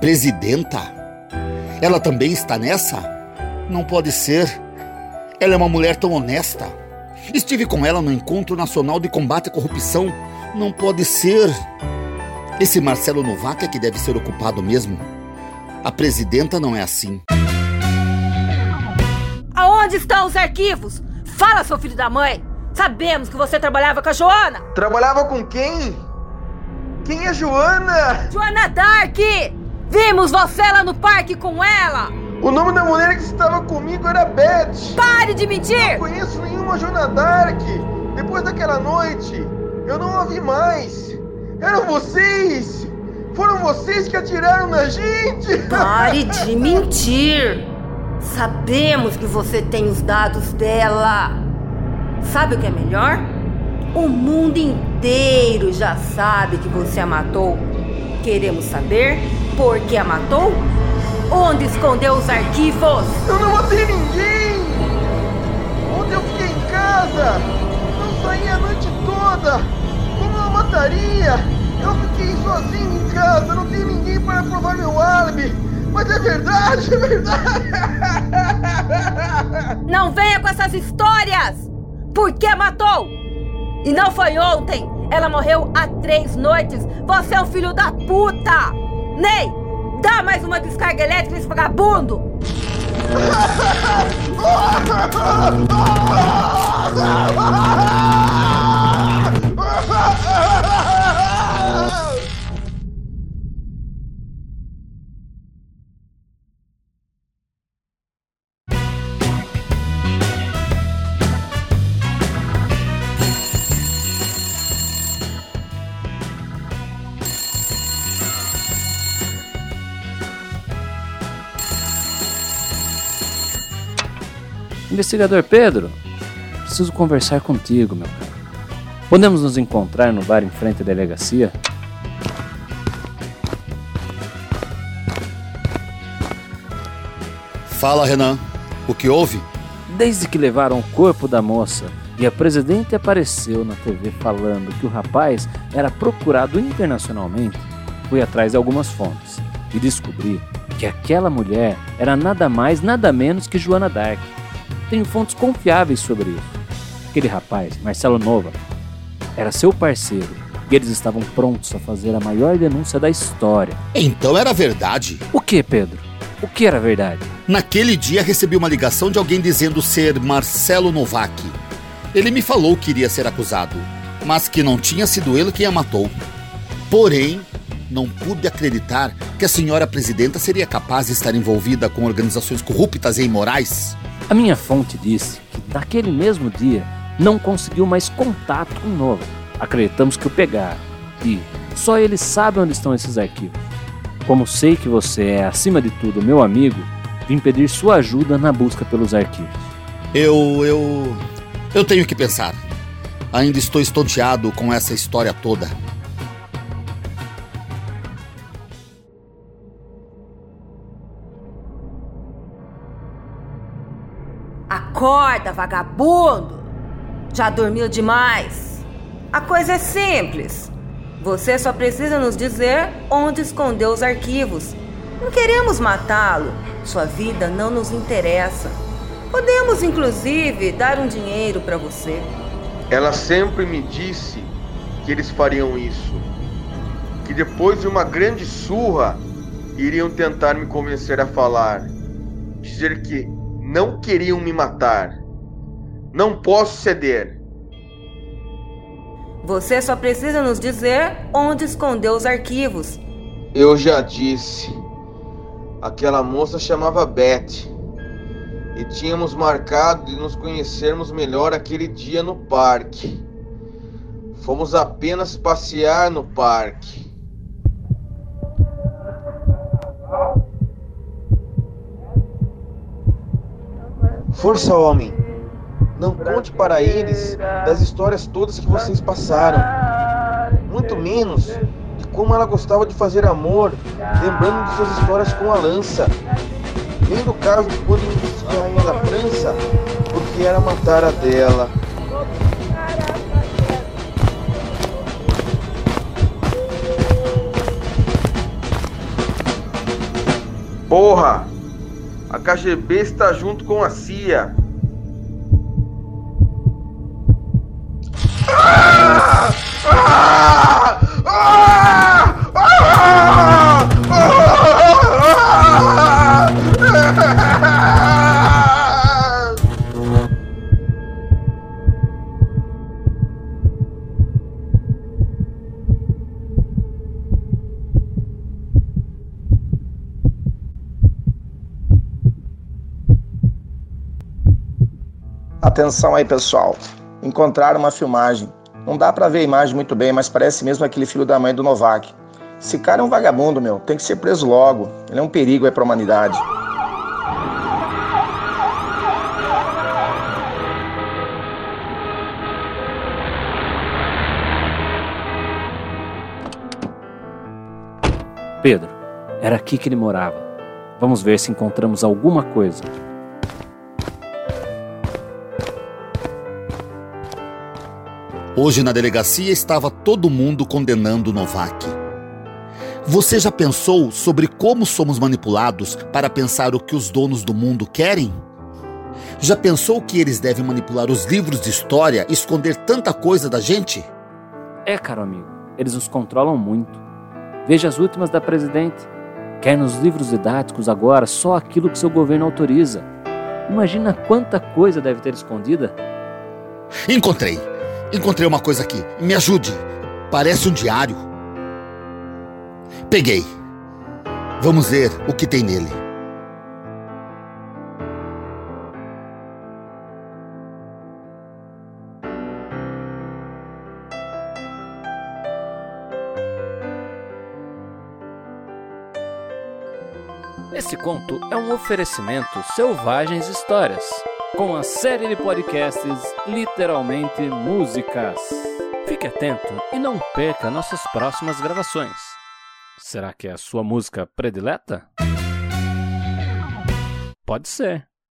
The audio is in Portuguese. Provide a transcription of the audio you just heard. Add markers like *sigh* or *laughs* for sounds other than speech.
presidenta? Ela também está nessa? Não pode ser. Ela é uma mulher tão honesta. Estive com ela no Encontro Nacional de Combate à Corrupção. Não pode ser. Esse Marcelo Novak é que deve ser ocupado mesmo. A presidenta não é assim. Aonde estão os arquivos? Fala, seu filho da mãe! Sabemos que você trabalhava com a Joana! Trabalhava com quem? Quem é Joana? Joana Dark! Vimos você lá no parque com ela! O nome da mulher que estava comigo era Beth! Pare de mentir! Não conheço nenhuma Joana Dark! Depois daquela noite, eu não a vi mais! Eram vocês! Foram vocês que atiraram na gente! Pare *laughs* de mentir! Sabemos que você tem os dados dela! Sabe o que é melhor? O mundo inteiro já sabe que você a matou. Queremos saber por que a matou? Onde escondeu os arquivos? Eu não matei ninguém! Ontem eu fiquei em casa! Não saí a noite toda! Como eu mataria? Eu fiquei sozinho em casa, não tem ninguém para provar meu álibi! Mas é verdade, é verdade! Não venha com essas histórias! Por que matou? E não foi ontem! Ela morreu há três noites! Você é um filho da puta! Ney, dá mais uma descarga elétrica nesse vagabundo! *laughs* Investigador Pedro, preciso conversar contigo, meu caro. Podemos nos encontrar no bar em frente à delegacia? Fala, Renan. O que houve? Desde que levaram o corpo da moça e a presidente apareceu na TV falando que o rapaz era procurado internacionalmente, fui atrás de algumas fontes e descobri que aquela mulher era nada mais, nada menos que Joana Dark. Tenho fontes confiáveis sobre isso. Aquele rapaz, Marcelo Nova, era seu parceiro e eles estavam prontos a fazer a maior denúncia da história. Então era verdade. O que, Pedro? O que era verdade? Naquele dia recebi uma ligação de alguém dizendo ser Marcelo Novak. Ele me falou que iria ser acusado, mas que não tinha sido ele quem a matou. Porém, não pude acreditar que a senhora presidenta seria capaz de estar envolvida com organizações corruptas e imorais. A minha fonte disse que naquele mesmo dia não conseguiu mais contato com o. Acreditamos que o pegaram e só ele sabe onde estão esses arquivos. Como sei que você é, acima de tudo, meu amigo, vim pedir sua ajuda na busca pelos arquivos. Eu. eu. eu tenho que pensar. Ainda estou estonteado com essa história toda. Acorda, vagabundo! Já dormiu demais? A coisa é simples. Você só precisa nos dizer onde escondeu os arquivos. Não queremos matá-lo. Sua vida não nos interessa. Podemos, inclusive, dar um dinheiro para você. Ela sempre me disse que eles fariam isso. Que depois de uma grande surra, iriam tentar me convencer a falar. Dizer que não queriam me matar. Não posso ceder. Você só precisa nos dizer onde escondeu os arquivos. Eu já disse. Aquela moça chamava Beth. E tínhamos marcado de nos conhecermos melhor aquele dia no parque. Fomos apenas passear no parque. Força, homem. Não conte para eles das histórias todas que vocês passaram. Muito menos de como ela gostava de fazer amor, lembrando de suas histórias com a lança. Nem do caso de quando que a rainha da França, porque era matar a dela. KGB está junto com a CIA. Ah! Atenção aí, pessoal. Encontraram uma filmagem. Não dá para ver a imagem muito bem, mas parece mesmo aquele filho da mãe do Novak. Esse cara é um vagabundo, meu. Tem que ser preso logo. Ele é um perigo aí pra humanidade. Pedro, era aqui que ele morava. Vamos ver se encontramos alguma coisa. Hoje na delegacia estava todo mundo condenando Novak. Você já pensou sobre como somos manipulados para pensar o que os donos do mundo querem? Já pensou que eles devem manipular os livros de história e esconder tanta coisa da gente? É, caro amigo, eles nos controlam muito. Veja as últimas da presidente. Quer nos livros didáticos agora só aquilo que seu governo autoriza. Imagina quanta coisa deve ter escondida. Encontrei! Encontrei uma coisa aqui. Me ajude. Parece um diário. Peguei. Vamos ver o que tem nele. Esse conto é um oferecimento Selvagens Histórias com a série de podcasts Literalmente Músicas. Fique atento e não perca nossas próximas gravações. Será que é a sua música predileta? Pode ser.